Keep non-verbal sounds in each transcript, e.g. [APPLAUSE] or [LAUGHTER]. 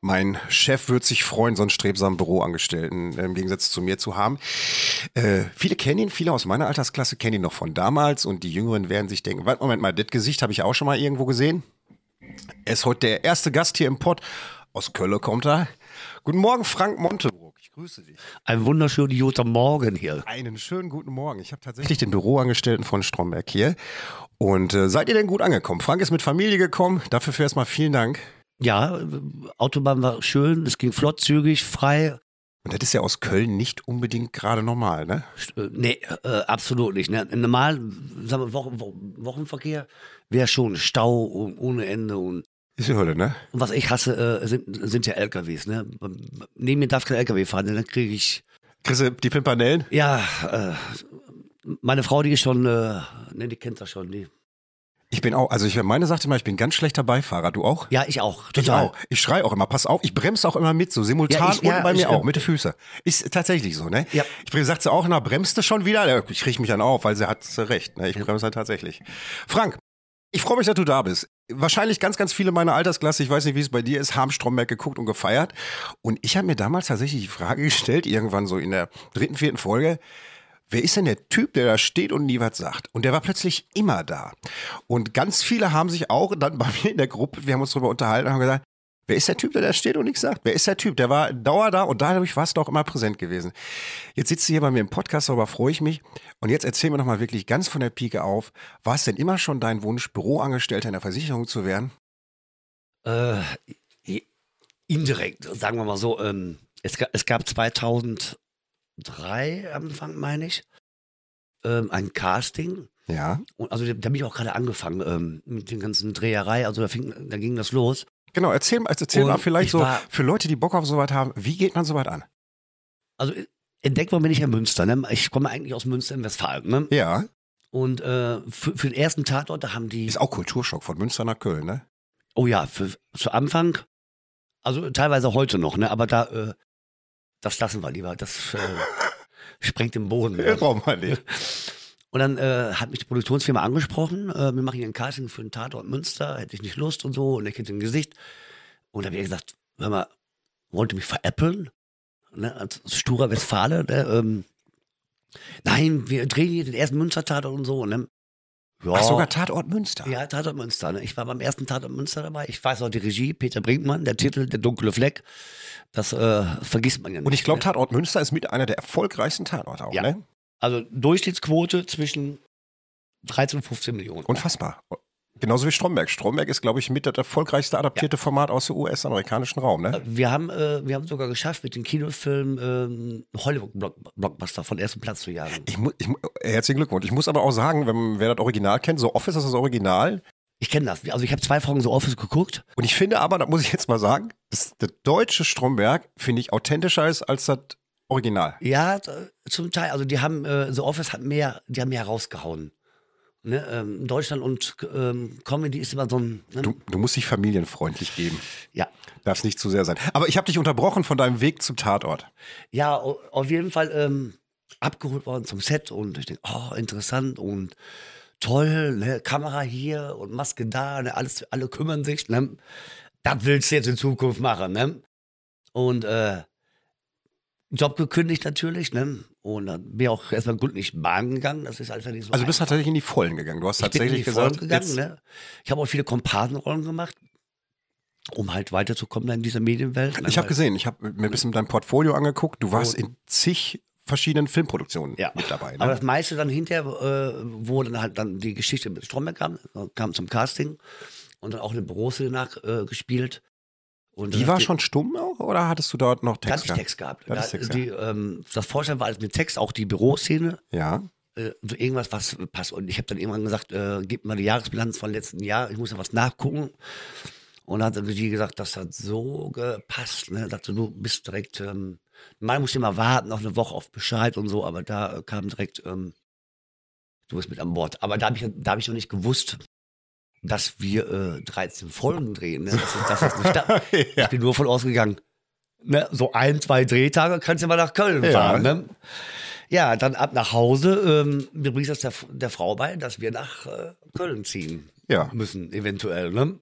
Mein Chef wird sich freuen, so einen strebsamen Büroangestellten äh, im Gegensatz zu mir zu haben. Äh, viele kennen ihn, viele aus meiner Altersklasse kennen ihn noch von damals und die Jüngeren werden sich denken, warte, Moment mal, das Gesicht habe ich auch schon mal irgendwo gesehen. Er ist heute der erste Gast hier im Pod. Aus Köln kommt er. Guten Morgen, Frank Montebrook. Ich grüße dich. Ein wunderschönen guten Morgen hier. Einen schönen guten Morgen. Ich habe tatsächlich den Büroangestellten von Stromberg hier. Und äh, seid ihr denn gut angekommen? Frank ist mit Familie gekommen. Dafür erstmal mal vielen Dank. Ja, Autobahn war schön, es ging flott, zügig, frei. Und das ist ja aus Köln nicht unbedingt gerade normal, ne? Äh, Nee, äh, absolut nicht. Ne? Normal, sagen wir, Wochen, Wo- Wochenverkehr wäre schon Stau und ohne Ende. Und, Ist die Hölle, ne? und was ich hasse, äh, sind, sind ja LKWs. Ne? Neben mir darf kein LKW fahren, denn dann kriege ich, Kriegst du die Pimpanellen? ja, äh, meine Frau, die ist schon, äh, ne, die kennt das schon. Die, Ich bin auch, also ich meine sagte mal, ich bin ganz schlechter Beifahrer. Du auch? ja, ich auch, Ich total. auch. Ich schreie auch immer, pass auf, ich bremse auch immer mit, so simultan Ja, ich- ja, und bei mir ich, auch, mit den Füßen. Ist tatsächlich so, ne? Ja. Ich sagt sie auch, na, bremst du schon wieder? Ja, Ich kriege mich dann auf, weil sie hat recht, ne? Ich bremse halt tatsächlich. Frank, ich freue mich, dass du da bist. Wahrscheinlich ganz, ganz viele meiner Altersklasse, ich weiß nicht, wie es bei dir ist, haben Stromberg geguckt und gefeiert. Und ich habe mir damals tatsächlich die Frage [LAUGHS] gestellt, irgendwann so in der dritten, vierten Folge, Wer ist denn der Typ, der da steht und nie was sagt? Und der war plötzlich immer da. Und ganz viele haben sich auch dann bei [LAUGHS] mir in der Gruppe, wir haben uns darüber unterhalten, haben gesagt, wer ist der Typ, der da steht und nichts sagt? Wer ist der Typ? Der war dauer da und dadurch warst du auch immer präsent gewesen. Jetzt sitzt du hier bei mir im Podcast, darüber freue ich mich. Und jetzt erzähl mir nochmal wirklich ganz von der Pike auf, war es denn immer schon dein Wunsch, Büroangestellter in der Versicherung zu werden? Äh, indirekt, sagen wir mal so. Ähm, es, es gab 2003 am Anfang, meine ich, ähm, ein Casting. Ja. Und also da bin ich auch gerade angefangen ähm, mit den ganzen Dreherei. Also da, fing, da ging das los. Genau, erzähl, also erzähl Und mal vielleicht ich so, war- für Leute, die Bock auf sowas haben, wie geht man sowas an? Also entdeckt worden bin ich in Münster. Ne? Ich komme eigentlich aus Münster in Westfalen. Ne? Ja, Und äh, für, für den ersten Tatort, da haben die. ist auch Kulturschock von Münster nach Köln, ne? Oh ja, für, zu Anfang, also teilweise heute noch, ne? aber da, äh, das lassen wir lieber. Das äh, [LAUGHS] sprengt den Boden. Ne? braucht man nicht. [LAUGHS] Und dann äh, hat mich die Produktionsfirma angesprochen, äh, wir machen hier ein Casting für einen Tatort Münster, hätte ich nicht Lust und so, und ich hätte ein Gesicht. Und da habe ich gesagt, hör mal, wollt ihr mich veräppeln? Ne, als sturer Westfale, ne, ähm, nein, wir drehen hier den ersten Münster-Tatort und so. Ne? Ja, Ach, sogar Tatort Münster. ja, Tatort Münster. Ne? Ich war beim ersten Tatort Münster dabei. Ich weiß auch die Regie, Peter Brinkmann, der Titel, der dunkle Fleck. Das äh, vergisst man ja nicht. Und ich glaube, ne? Tatort Münster ist mit einer der erfolgreichsten Tatorte auch, Ja. ne? Also Durchschnittsquote zwischen 13 und 15 Millionen. Unfassbar. Genauso wie Stromberg. Stromberg ist, glaube ich, mit das erfolgreichste adaptierte Format aus dem US-amerikanischen Raum, ne? Wir haben, äh, wir haben sogar geschafft, mit dem Kinofilm ähm, Hollywood-Blockbuster von ersten Platz zu jagen. Ich ich, mu- herzlichen Glückwunsch. Ich muss aber auch sagen, wenn, wer das Original kennt, so Office ist das Original. Ich kenne das. Also ich habe zwei Folgen so Office geguckt. Und ich finde aber, da muss ich jetzt mal sagen, dass der deutsche Stromberg, finde ich, authentischer ist als das Original. Ja, zum Teil. Also die haben, äh, The Office hat mehr, die haben mehr rausgehauen. Ne? Ähm, Deutschland und ähm, Comedy ist immer so ein. Ne? Du, du musst dich familienfreundlich geben. Ja. Darf es nicht zu sehr sein. Aber ich habe dich unterbrochen von deinem Weg zum Tatort. Ja, au- auf jeden Fall ähm, abgeholt worden zum Set und ich denke, oh, interessant und toll, ne? Kamera hier und Maske da, ne? Alles, alle kümmern sich. Ne? Das willst du jetzt in Zukunft machen. Ne? Und äh, Job gekündigt natürlich, ne? Und dann bin ich auch erstmal gründlich Bahn gegangen. Das ist einfach nicht so. Also du bist einfach. tatsächlich in die Vollen gegangen. Du hast ich tatsächlich gesagt, gegangen, ne? Ich habe auch viele Komparsenrollen gemacht, um halt weiterzukommen in dieser Medienwelt. ich habe gesehen, ich habe mir ein bisschen dein Portfolio angeguckt. Du warst in zig verschiedenen Filmproduktionen Ja. mit dabei. Aber Ne? das meiste dann hinterher, äh, wo dann halt dann die Geschichte mit Stromberg kam, kam zum Casting und dann auch eine Büroszene nach äh, gespielt. Und Die war hat schon stumm auch oder hattest du dort noch Text? nicht Text gehabt. Gar nicht Da- Text, die, ähm, das Vorstellen war alles mit Text, auch die Büroszene, Ja. äh, so irgendwas, was passt. Und ich habe dann irgendwann gesagt, äh, gib mal die Jahresbilanz von letzten Jahr, ich muss ja was nachgucken. Und dann hat die gesagt, das hat so gepasst. Ne? Dachte, du bist direkt, ähm, mal musste immer warten, noch eine Woche auf Bescheid und so, aber da äh, kam direkt, ähm, Du bist mit an Bord. Aber da habe ich, da hab ich noch nicht gewusst, dass wir äh, 13 Folgen drehen. Ne? Das ist, das ist nicht da. [LAUGHS] Ja. Ich bin nur von ausgegangen. Ne? So ein, zwei Drehtage kannst du mal nach Köln Ja. fahren. Ne? Ja, dann ab nach Hause. Ähm, mir bringt das der, der Frau bei, dass wir nach äh, Köln ziehen Ja. müssen, eventuell. Ne?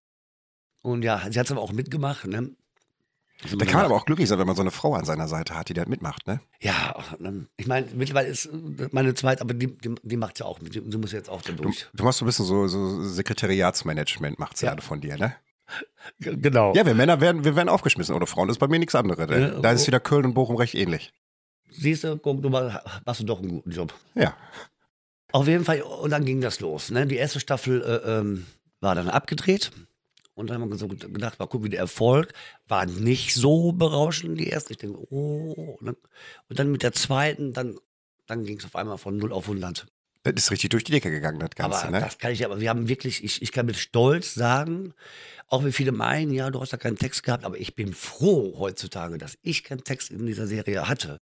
Und ja, sie hat es aber auch mitgemacht. Ne? Da kann man aber auch glücklich sein, wenn man so eine Frau an seiner Seite hat, die da mitmacht, ne? Ja, ne? ich meine, mittlerweile ist äh, meine zweite, aber die, die, die macht ja auch mit. Die, muss jetzt auch da Du, durch. du machst so ein bisschen so, so Sekretariatsmanagement, macht sie Ja. von dir, ne? Genau. Ja, wir Männer werden, wir werden aufgeschmissen oder Frauen. Das ist bei mir nichts anderes. Ne? Da ist oh. wieder Köln und Bochum recht ähnlich. Siehst du, guck, du mal, machst du doch einen guten Job. Ja. Auf jeden Fall, und dann ging das los. Ne? Die erste Staffel äh, ähm, war dann abgedreht. Und dann haben wir so gedacht, mal gucken, wie der Erfolg war nicht so berauschend, die erste. Ich denke, oh. Ne? Und dann mit der zweiten, dann, dann ging es auf einmal von 0 auf 100. Das ist richtig durch die Decke gegangen, das Ganze, aber ne? das kann ich, aber wir haben wirklich, ich, ich kann mit Stolz sagen, auch wenn viele meinen, ja, du hast da keinen Text gehabt, aber ich bin froh heutzutage, dass ich keinen Text in dieser Serie hatte.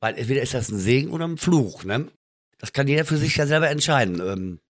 Weil entweder ist das ein Segen oder ein Fluch, ne? Das kann jeder für sich ja selber entscheiden. Ähm,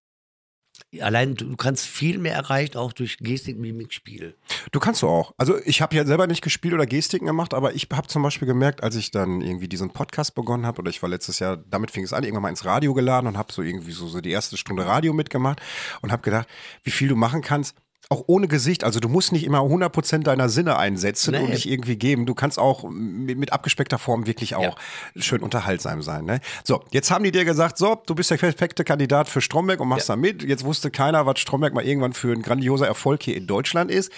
allein du, kannst viel mehr erreichen, auch durch Gestik, Mimik, Spiel. Du kannst du auch. Also ich habe ja selber nicht gespielt oder Gestiken gemacht, aber ich habe zum Beispiel gemerkt, als ich dann irgendwie diesen Podcast begonnen habe, oder ich war letztes Jahr, damit fing es an, irgendwann mal ins Radio geladen und habe so irgendwie so, so die erste Stunde Radio mitgemacht und habe gedacht, wie viel du machen kannst. Auch ohne Gesicht, also du musst nicht immer 100% deiner Sinne einsetzen Nee. und dich irgendwie geben. Du kannst auch mit, mit abgespeckter Form wirklich auch schön unterhaltsam sein. Ne? So, jetzt haben die dir gesagt, so, du bist der perfekte Kandidat für Stromberg und machst da mit. Jetzt wusste keiner, was Stromberg mal irgendwann für ein grandioser Erfolg hier in Deutschland ist.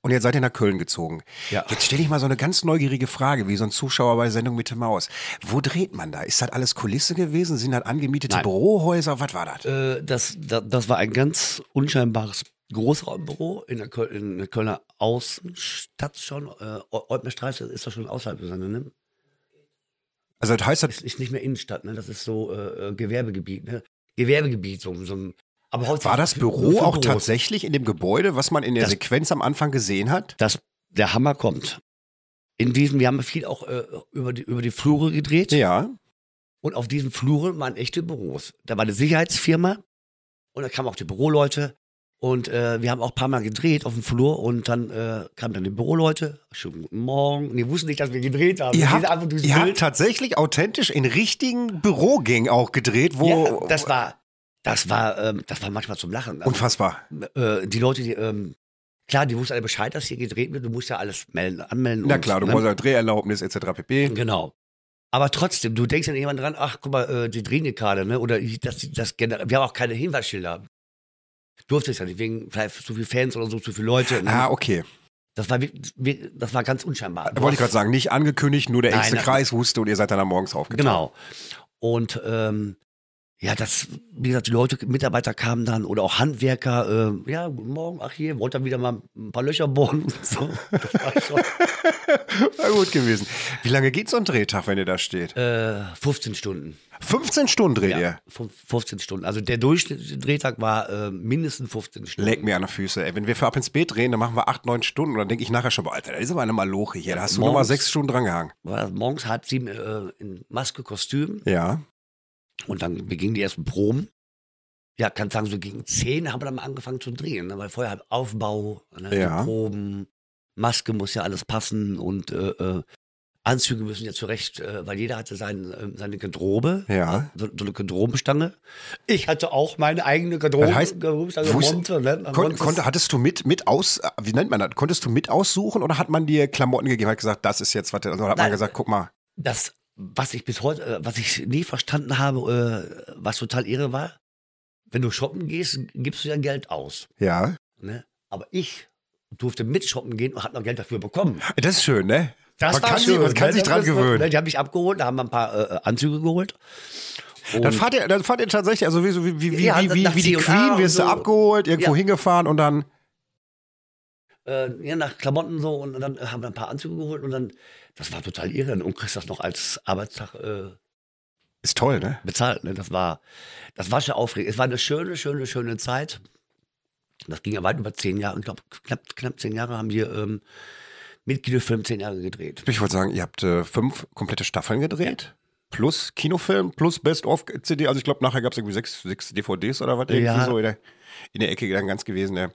Und jetzt seid ihr nach Köln gezogen. Ja. Jetzt stelle ich mal so eine ganz neugierige Frage, wie so ein Zuschauer bei Sendung mit der Maus. Wo dreht man da? Ist das alles Kulisse gewesen? Sind das angemietete Nein. Bürohäuser? Was war das? Äh, das, das, das war ein ganz unscheinbares Großraumbüro in der, Köl in der Kölner Außenstadt schon. Äh, Eutmerstraße ist doch schon außerhalb, ne? Also das heißt, das ist, ist nicht mehr Innenstadt, ne? Das ist so äh, äh, Gewerbegebiet, ne? Gewerbegebiet, so, so ein. Aber war das Büro auch Büros. tatsächlich in dem Gebäude, was man in der Das- Sequenz am Anfang gesehen hat? Das, der Hammer kommt. In diesem, wir haben viel auch äh, über, die, über die Flure gedreht. Ja. Und auf diesen Fluren waren echte Büros. Da war eine Sicherheitsfirma und da kamen auch die Büroleute. Und äh, wir haben auch ein paar Mal gedreht auf dem Flur und dann äh, kamen dann die Büroleute. Schönen guten Morgen. Und die wussten nicht, dass wir gedreht haben. Ihr habt, einfach ihr habt tatsächlich authentisch in richtigen Bürogängen auch gedreht, wo. Ja, das war, das war, ähm, das war manchmal zum Lachen. Also, unfassbar. äh, die Leute, die, ähm, klar, die wussten alle Bescheid, dass hier gedreht wird. Du musst ja alles melden, anmelden. Na und, klar, du ne? brauchst ja Dreherlaubnis etc. pp. Genau. Aber trotzdem, du denkst ja jemand dran, ach, guck mal, äh, die drehen hier gerade, ne? Oder ich- das, das generell, wir haben auch keine Hinweisschilder. Durfte es ja nicht, wegen vielleicht zu viele Fans oder so, zu viele Leute. Ne? Ah, okay. Das war, das war ganz unscheinbar. Wollte ich gerade sagen, nicht angekündigt, nur der engste. Kreis wusste und ihr seid dann am morgens aufgetaucht. Genau. Und ähm, ja, das, wie gesagt, die Leute, Mitarbeiter kamen dann oder auch Handwerker, äh, ja, guten Morgen, ach hier, wollte dann wieder mal ein paar Löcher bohren und [LAUGHS] so. Das war schon, [LAUGHS] War gut gewesen. Wie lange geht so ein Drehtag, wenn ihr da steht? äh, 15 Stunden. 15 Stunden dreht ihr. Ja, fünf- 15 Stunden. Also der durchschnittliche Drehtag war äh, mindestens 15 Stunden. Leck mir an die Füße. Ey, wenn wir für ab ins Bett drehen, dann machen wir 8, 9 Stunden und dann denke ich nachher schon, boah, Alter, da ist aber eine Maloche hier. Da hast du morgens- nochmal 6 Stunden dran gehangen. war morgens halb sieben äh, in Maske, Kostüm Ja. Und dann begingen die ersten Proben. Ja, kann sagen, so gegen zehn haben wir dann mal angefangen zu drehen, ne? weil vorher halt Aufbau, ne? Ja. Proben, Maske muss ja alles passen und äh, äh, Anzüge müssen ja zurecht, äh, weil jeder hatte sein, äh, seine Garderobe, Ja. so, so eine Garderobenstange. Ich hatte auch meine eigene Garderobe, Das heißt, Garderobenstange, wusst- Monte, ne? Kon konnte, hattest du mit, mit aus, wie nennt man das? Konntest du mit aussuchen oder hat man dir Klamotten gegeben, hat gesagt, das ist jetzt was, oder hat man Nein. gesagt, guck mal. das, was ich bis heute, äh, was ich nie verstanden habe, äh, was total irre war, wenn du shoppen gehst, gibst du ja Geld aus. Ja. Ne? Aber ich durfte mit shoppen gehen und habe noch Geld dafür bekommen. Das ist schön, ne? Das man war kann, schön. Sich, man kann ne? sich dran gewöhnen. Ne? Die haben mich abgeholt, da haben wir ein paar äh, Anzüge geholt. Dann Und- fahrt ihr, dann fahrt ihr tatsächlich, also wie, wie, wie, Ja, wie, wie, wie die Queen wirst du so. abgeholt, irgendwo Ja. hingefahren und dann. Äh, ja, nach Klamotten so und dann haben wir ein paar Anzüge geholt und dann, das war total irre und kriegst das noch als Arbeitstag äh, Ist toll, ne? bezahlt. Ne? Das war, das war schon aufregend. Es war eine schöne, schöne, schöne Zeit. Das ging ja weit über zehn Jahre. Ich glaube, knapp, knapp zehn Jahre haben wir ähm, mit Kinofilm zehn Jahre gedreht. Ich wollte sagen, ihr habt äh, fünf komplette Staffeln gedreht. plus Kinofilm plus Best-of-CD. Also ich glaube, nachher gab es irgendwie sechs, sechs DVDs oder was irgendwie Ja. so in der, in der Ecke dann ganz gewesen. Ja.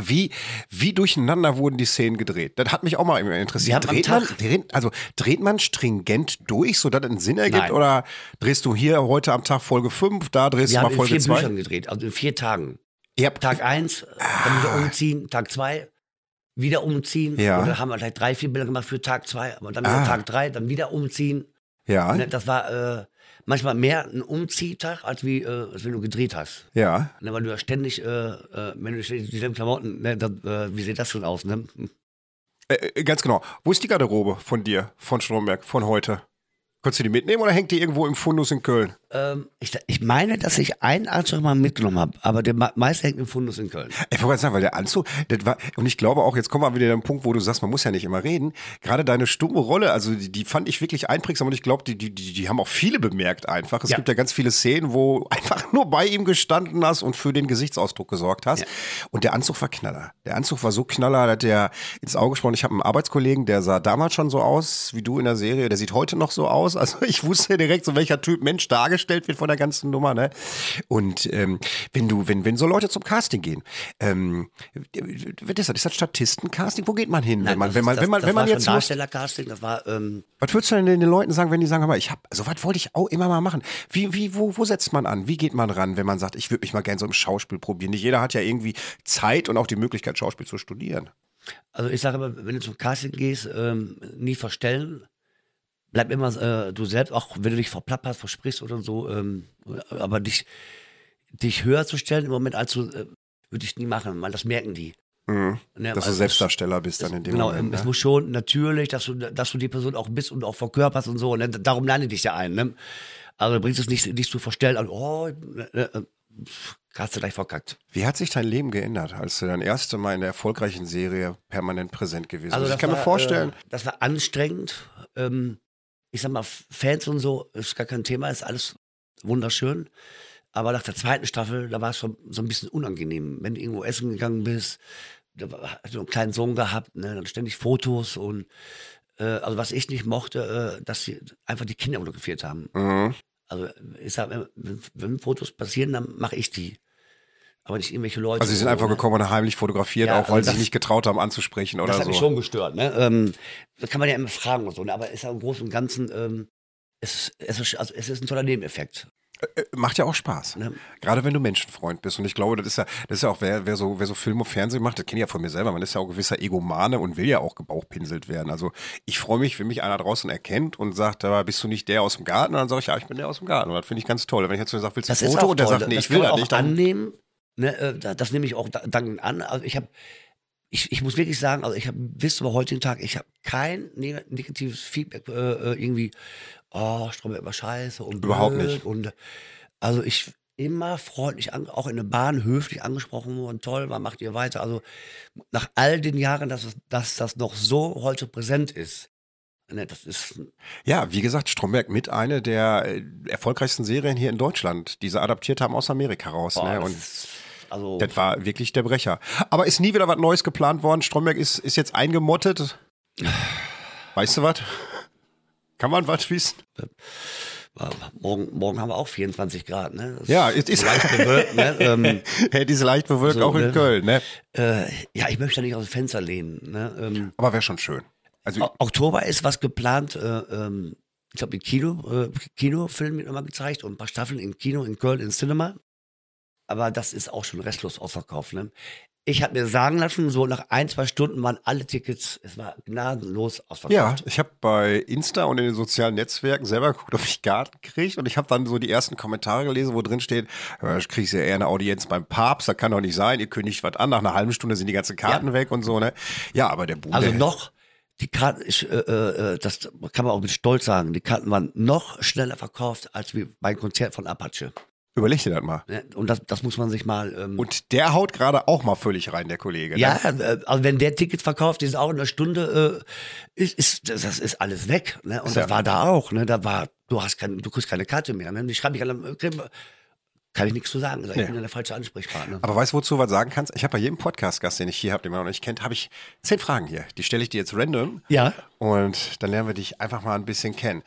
Wie, wie durcheinander wurden die Szenen gedreht? Das hat mich auch mal Wir interessiert. haben Dreht man, also dreht man stringent durch, sodass es einen Sinn ergibt? Nein. Oder drehst du hier heute am Tag Folge 5, da drehst Wir du haben mal in vier Folge 2? Büchern gedreht, also in vier Tagen. Ihr habt, Tag eins, dann wieder umziehen, Tag zwei, wieder umziehen. Ja. Und dann haben wir gleich drei, vier Bilder gemacht für Tag zwei, aber dann Ah. Tag drei, dann wieder umziehen. ja, Ne, Das war äh, manchmal mehr ein Umziehtag, als, wie, äh, als wenn du gedreht hast. ja. Ne, weil du ja ständig, äh, äh, wenn du ständig dieselben Klamotten, ne, dann, äh, wie sieht das schon aus? Ne? Äh, äh, ganz genau. Wo ist die Garderobe von dir, von Stromberg, von heute? Konntest du die mitnehmen oder hängt die irgendwo im Fundus in Köln? Ähm, ich, ich meine, dass ich einen Anzug mal mitgenommen habe, aber der me- meiste hängt im Fundus in Köln. Ich wollte gerade sagen, weil der Anzug, das war, und ich glaube auch, jetzt kommen wir wieder an den Punkt, wo du sagst, man muss ja nicht immer reden. Gerade deine stumme Rolle, also die, die fand ich wirklich einprägsam und ich glaube, die, die, die, haben auch viele bemerkt einfach. Es Ja. gibt ja ganz viele Szenen, wo [LAUGHS] einfach nur bei ihm gestanden hast und für den Gesichtsausdruck gesorgt hast. Ja. Und der Anzug war Knaller. Der Anzug war so Knaller, dass der ins Auge gesprochen. Ich habe einen Arbeitskollegen, der sah damals schon so aus, wie du in der Serie, der sieht heute noch so aus. Also ich wusste direkt, so welcher Typ Mensch dargestellt wird von der ganzen Nummer. Ne? Und ähm, wenn du, wenn, wenn so Leute zum Casting gehen, ähm, was ist das? Ist das Statistencasting? Wo geht man hin? wenn man, wenn man, wenn man, das, wenn man jetzt Darstellercasting, das war, ähm, was würdest du denn den Leuten sagen, wenn die sagen, hör mal, ich hab, so was wollte ich auch immer mal machen. Wie, wie, wo, wo setzt man an? Wie geht man ran, wenn man sagt, ich würde mich mal gerne so im Schauspiel probieren? Nicht jeder hat ja irgendwie Zeit und auch die Möglichkeit, Schauspiel zu studieren. also ich sage immer, wenn du zum Casting gehst, ähm, nie verstellen. Bleib immer äh, du selbst, auch wenn du dich verplapperst, versprichst oder so, ähm, aber dich, dich höher zu stellen im Moment, als du, äh, würde ich nie machen, weil das merken die. Mhm. Ne, Dass du also Selbstdarsteller bist dann in dem Genau, Moment. es Ne? muss schon natürlich, dass du, dass du die Person auch bist und auch verkörperst und so. Ne? Darum lerne dich ja ein. Ne? Also bringst es nicht, nicht zu verstellen, also, oh, ne, ne, pff, hast du gleich verkackt. Wie hat sich dein Leben geändert, als du dein erste Mal in der erfolgreichen Serie permanent präsent gewesen bist? Also ich kann mir war, vorstellen, Äh, das war anstrengend. Ähm, ich sag mal, Fans und so ist gar kein Thema, ist alles wunderschön. Aber nach der zweiten Staffel, da war es schon so ein bisschen unangenehm. Wenn du irgendwo essen gegangen bist, da hast du einen kleinen Sohn gehabt, ne, dann ständig Fotos und äh, also was ich nicht mochte, äh, dass sie einfach die Kinder fotografiert haben. mhm. Also ich sag, wenn, wenn Fotos passieren, dann mache ich die. Aber nicht irgendwelche Leute. also sie sind so, einfach ne? gekommen und heimlich fotografiert, Ja, auch weil also sie sich nicht getraut haben anzusprechen oder Das hat so. mich schon gestört. Ne? Ähm, das kann man ja immer fragen und so. Ne? Aber ist ja im Großen und Ganzen, ähm, es, es, ist, also es ist ein toller Nebeneffekt. Äh, Macht ja auch Spaß. Ne? Gerade wenn du Menschenfreund bist. Und ich glaube, das ist ja, das ist ja auch, wer, wer, so, wer so Film und Fernsehen macht, das kenne ich ja von mir selber. Man ist ja auch gewisser Egomane und will ja auch gebauchpinselt werden. Also ich freue mich, wenn mich einer draußen erkennt und sagt, aber bist du nicht der aus dem Garten? Und dann sage ich, ja, ich bin der aus dem Garten. Und das finde ich ganz toll. Wenn ich jetzt so sage, willst du ein Das ist Foto? Und der sagt, nee, das ich will das nicht. Dann, annehmen. Ne? äh, da- Das nehme ich auch da- dankend an. Also ich habe, ich, ich muss wirklich sagen, also ich habe bis zum heutigen Tag, ich habe kein neg- negatives Feedback äh, äh, irgendwie, oh, Stromberg war scheiße und Überhaupt nicht. Und also ich immer freundlich, an, auch in der Bahn höflich angesprochen worden, toll, wann macht ihr weiter? Also nach all den Jahren, dass, es, dass das noch so heute präsent ist. Ne, das ist ja, wie gesagt, Stromberg mit eine der äh, erfolgreichsten Serien hier in Deutschland, die sie adaptiert haben aus Amerika raus. boah, ne? Und also das war wirklich der Brecher. Aber ist nie wieder was Neues geplant worden. Stromberg ist, ist jetzt eingemottet. Weißt du was? Kann man was wissen? morgen, morgen haben wir auch 24 Grad. Ne? Das Ja, es ist- leicht bewölkt. Ne? [LAUGHS] ähm, Hey, diese leicht bewölkt So, auch in ne? Köln, ne? äh, ja, ich möchte da nicht aus dem Fenster lehnen. Ne? Ähm, Aber wäre schon schön. Also, O- Oktober ist was geplant. Äh, ähm, ich glaube, im Kino, äh, Kinofilm wird nochmal gezeigt und ein paar Staffeln im Kino in Köln, in Cinema. Aber das ist auch schon restlos ausverkauft. Ne? Ich habe mir sagen lassen, so nach ein, zwei Stunden waren alle Tickets, es war gnadenlos ja, ausverkauft. ich habe bei Insta und in den sozialen Netzwerken selber geguckt, ob ich Garten kriege. Und ich habe dann so die ersten Kommentare gelesen, wo drin steht, ja, ich kriege ja eher eine Audienz beim Papst, das kann doch nicht sein, ihr kündigt was an, nach einer halben Stunde sind die ganzen Karten Ja. weg und so, ne? Ja, aber der Bude. Also noch, die Karten, ich, äh, äh, das kann man auch mit Stolz sagen, die Karten waren noch schneller verkauft als wie beim Konzert von Apache. Überleg dir das mal. Ne? Und das, das muss man sich mal. Ähm, Und der haut gerade auch mal völlig rein, der Kollege. ja, Ne? äh, also wenn der Ticket verkauft, ist auch in einer Stunde, äh, ist, ist, das ist alles weg. Ne? Und Ist das ja- war da auch. Ne? Da war, du hast kein, du kriegst keine Karte mehr. Ne? Die schreibe ich alle, äh, kann ich nichts zu sagen. Ich Nee. bin ja der falsche Ansprechpartner. Aber weißt du, wozu du was sagen kannst? Ich habe bei jedem Podcast-Gast, den ich hier habe, den man noch nicht kennt, habe ich zehn Fragen hier. Die stelle ich dir jetzt random. ja. Und dann lernen wir dich einfach mal ein bisschen kennen.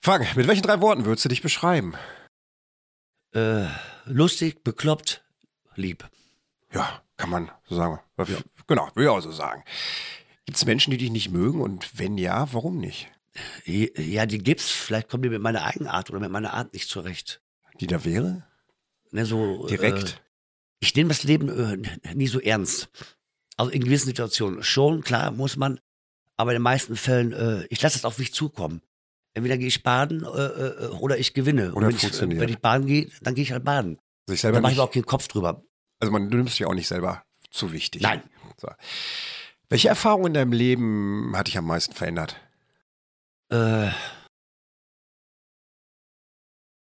Frank, mit welchen drei Worten würdest du dich beschreiben? Äh, lustig, bekloppt, lieb. Ja, kann man so sagen. Genau, würde ich auch so sagen. Gibt es Menschen, die dich nicht mögen und wenn ja, warum nicht? Ja, die gibt's. Vielleicht kommen die mit meiner Eigenart oder mit meiner Art nicht zurecht. Die da wäre? Ne, so, Direkt? Äh, ich nehme das Leben äh, nie so ernst. Also in gewissen Situationen schon, klar, muss man. Aber in den meisten Fällen, äh, ich lasse es auf mich zukommen. Entweder gehe ich baden äh, äh oder ich gewinne. Oder wenn, funktioniert. Ich, wenn ich baden gehe, dann gehe ich halt baden. Sich selber Da mache ich mir auch keinen Kopf drüber. also man, du nimmst dich auch nicht selber zu wichtig. Nein. So. Welche Erfahrung in deinem Leben hat dich am meisten verändert? Äh,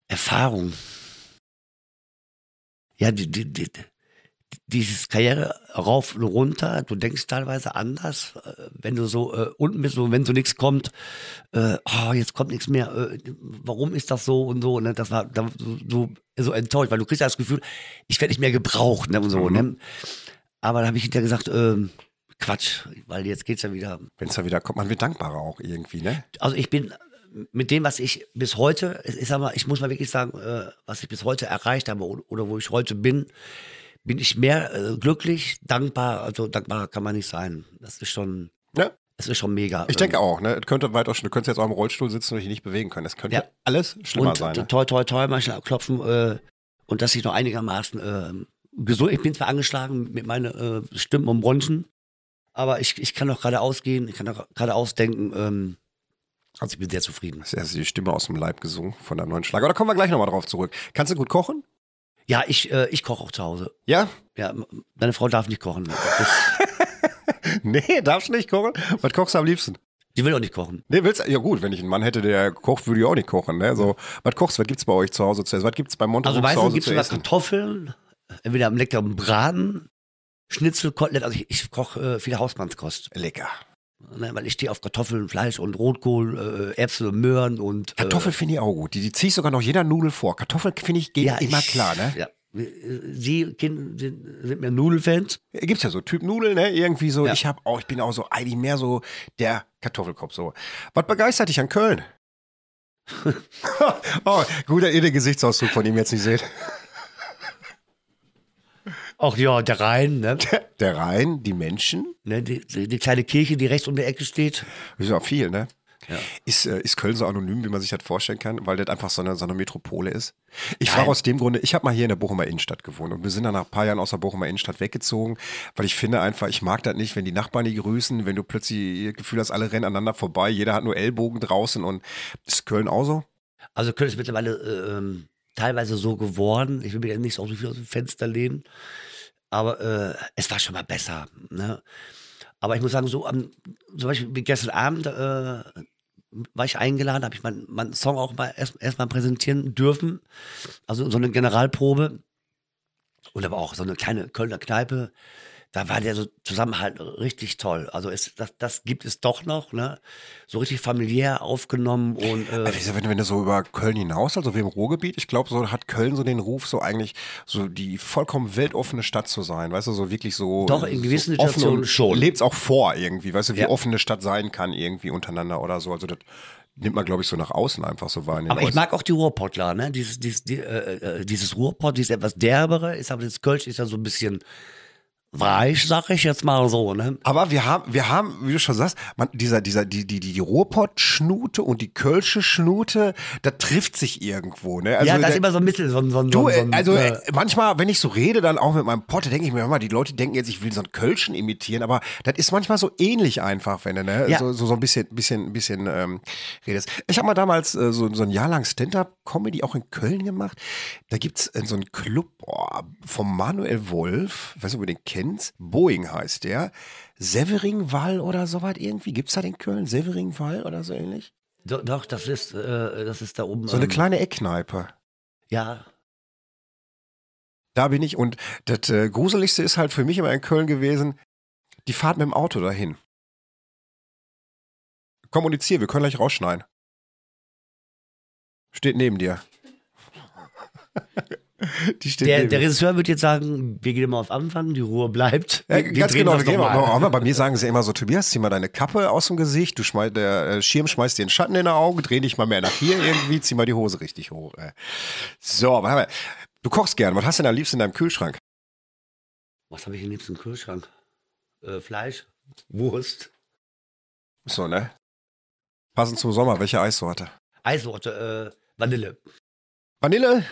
Erfahrung. Ja, die, die, die, dieses Karriere rauf und runter, du denkst teilweise anders, äh, wenn du so äh, unten bist und wenn so nichts kommt, äh, oh, jetzt kommt nichts mehr, äh, warum ist das so und so, ne? Das war da, so, so, so enttäuscht, weil du kriegst ja das Gefühl, ich werde nicht mehr gebraucht, ne? Und so, Mhm. ne? Aber dann habe ich hinterher gesagt, ähm, Quatsch, weil jetzt geht's ja wieder Wenn es da wieder kommt, man wird dankbarer auch irgendwie, ne? also ich bin mit dem, was ich bis heute, ich sag mal, ich muss mal wirklich sagen, äh, was ich bis heute erreicht habe oder, oder wo ich heute bin, bin ich mehr äh, glücklich, dankbar. Also dankbar kann man nicht sein. Das ist schon, Ja. das ist schon mega. Ich denke auch, ne? Es könnte weiter, du könntest jetzt auch im Rollstuhl sitzen und dich nicht bewegen können. Das könnte Ja. alles schlimmer und sein. Ne? toi, toi, toi, manchmal klopfen äh, und dass ich noch einigermaßen äh, gesund, ich bin zwar angeschlagen mit meinen äh, Stimmen und Bronchen, aber ich, ich kann noch gerade ausgehen, ich kann noch gerade ausdenken. Ähm, also ich bin sehr zufrieden. Das ist erst die Stimme aus dem Leib gesungen von deinem neuen Schlager. Da kommen wir gleich nochmal drauf zurück. Kannst du gut kochen? Ja, ich, äh, ich koche auch zu Hause. Ja? Ja, deine Frau darf nicht kochen. [LAUGHS] Nee, darfst du nicht kochen? Was kochst du am liebsten? die will auch nicht kochen. Nee, willst Ja gut, wenn ich einen Mann hätte, der kocht, würde ich auch nicht kochen. Ne? So, was kochst du? Was gibt's bei euch zu Hause zu essen? Was gibt's bei Montauk Also zu Hause gibt es zu essen? Kartoffeln, entweder am leckeren Braten, Schnitzel, Kotelett. Also ich, ich koche äh, viel Hausmannskost. Lecker. Ne, weil ich stehe auf Kartoffeln, Fleisch und Rotkohl, äh, Erbsen und Möhren und. Äh, Kartoffel finde ich auch gut. Die, die ziehe ich sogar noch jeder Nudel vor. Kartoffel finde ich geht ja, immer ich, klar, ne? Ja. Äh, Sie kind, sind, sind mir Nudelfans. Gibt's ja so Typ Nudeln, ne? Irgendwie so. Ja. Ich habe auch, ich bin auch so eigentlich mehr so der Kartoffelkopf so. Was begeistert dich an Köln? [LAUGHS] [LAUGHS] oh, guter ihr den Gesichtsausdruck von ihm jetzt nicht seht. Ach ja, der Rhein, ne? [LAUGHS] Der Rhein, die Menschen, ne die, die, die kleine Kirche, die rechts um der Ecke steht. das ist auch viel, ne? Ja. Ist, äh, ist Köln so anonym, wie man sich das vorstellen kann, weil das einfach so eine, so eine Metropole ist? Ich frage aus dem Grunde, ich habe mal hier in der Bochumer Innenstadt gewohnt und wir sind dann nach ein paar Jahren aus der Bochumer Innenstadt weggezogen, weil ich finde einfach, ich mag das nicht, wenn die Nachbarn die grüßen, wenn du plötzlich das Gefühl hast, alle rennen aneinander vorbei, jeder hat nur Ellbogen draußen und ist Köln auch so? Also Köln ist mittlerweile äh, ähm, teilweise so geworden. Ich will mir ja nicht so viel aus dem Fenster lehnen. Aber äh, es war schon mal besser. Ne? Aber ich muss sagen, so am, zum Beispiel wie gestern Abend äh, war ich eingeladen, habe ich meinen meinen Song auch mal erst, erst präsentieren dürfen. Also so eine Generalprobe. Und aber auch so eine kleine Kölner Kneipe. Da war der so Zusammenhalt richtig toll. Also es, das, das gibt es doch noch, ne? So richtig familiär aufgenommen und äh, Also wenn, wenn du so über Köln hinaus, also wie im Ruhrgebiet, ich glaube, so hat Köln so den Ruf, so eigentlich so die vollkommen weltoffene Stadt zu sein, weißt du, so wirklich so. Doch, in gewissen so Situationen schon. Lebt's auch vor irgendwie, weißt du, wie Ja. offen eine Stadt sein kann irgendwie untereinander oder so. Also das nimmt man, glaube ich, so nach außen einfach so wahr. Aber ich Häusern. mag auch die Ruhrpottler, ne? Dieses, dieses, die, äh, äh, dieses Ruhrpott, dieses etwas derbere, ist aber das Kölsch ist ja so ein bisschen weich, sag ich jetzt mal so, ne? Aber wir haben, wir haben, wie du schon sagst, man, dieser, dieser, die, die, die, die Ruhrpott-Schnute und die Kölsche Schnute, da trifft sich irgendwo, ne? Also ja, das ist immer so ein Mittel, so ein, so ein, Du, so ein, also äh, manchmal, wenn ich so rede, dann auch mit meinem Potte, denke ich mir, mal, die Leute denken jetzt, ich will so einen Kölschen imitieren, aber das ist manchmal so ähnlich einfach, wenn du ne, Ja. so, so, so ein bisschen, bisschen, bisschen ähm, redest. Ich habe mal damals äh, so, so ein Jahr lang Stand-Up-Comedy auch in Köln gemacht. Da gibt's äh, so einen Club boah, vom Manuel Wolf, weißt du, ob du den kennst? Boeing heißt der. Severingwall oder sowas irgendwie. Gibt's da den Köln? Severingwall oder so ähnlich? do, doch, das ist, äh, das ist da oben. So eine ähm, kleine Eckkneipe. Ja, Da bin ich und das äh, Gruseligste ist halt für mich immer in Köln gewesen, die Fahrt mit dem Auto dahin. Kommunizier, wir können gleich rausschneiden. Steht neben dir. [LAUGHS] [LAUGHS] Der, der. Regisseur wird jetzt sagen, wir gehen immer auf Anfang, die Ruhe bleibt. Ja, Wir- wir ganz drehen genau, wir gehen mal. bei mir sagen sie immer so, Tobias, zieh mal deine Kappe aus dem Gesicht, du schmeiß, der äh, Schirm schmeißt dir den Schatten in die Augen, dreh dich mal mehr nach hier irgendwie, zieh mal die Hose richtig hoch. So, wir? du kochst gern, was hast du denn am liebsten in deinem Kühlschrank? Was habe ich im liebsten Kühlschrank? Äh, Fleisch, Wurst, So, ne? Passend zum Sommer, welche Eissorte? Eissorte, äh, Vanille. Vanille?